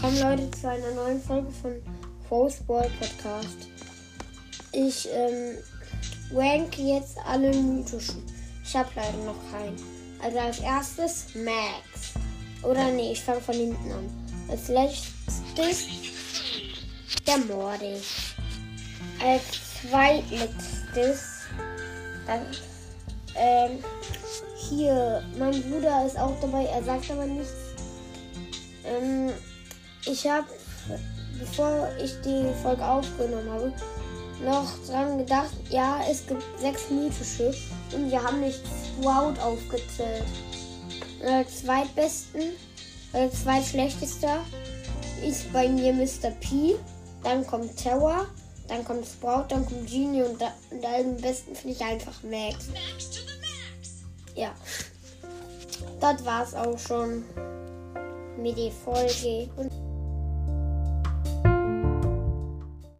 Willkommen Leute zu einer neuen Folge von Rose Ball Podcast. Ich ähm, rank jetzt alle mythischen. Ich habe leider noch keinen. Also als erstes Max. Oder nee, ich fange von hinten an. Als letztes der Mordi. Als zweitletztes dann ähm, hier, mein Bruder ist auch dabei, er sagt aber nichts. Ähm, ich habe, bevor ich die Folge aufgenommen habe, noch dran gedacht, ja, es gibt sechs mythische und wir haben nicht Sprout aufgezählt. Äh, zweitbesten, äh, zweitschlechtester ist bei mir Mr. P, dann kommt Terror, dann kommt Sprout, dann kommt Genie und, da, und am besten finde ich einfach Max. Ja, das war's auch schon mit der Folge. Und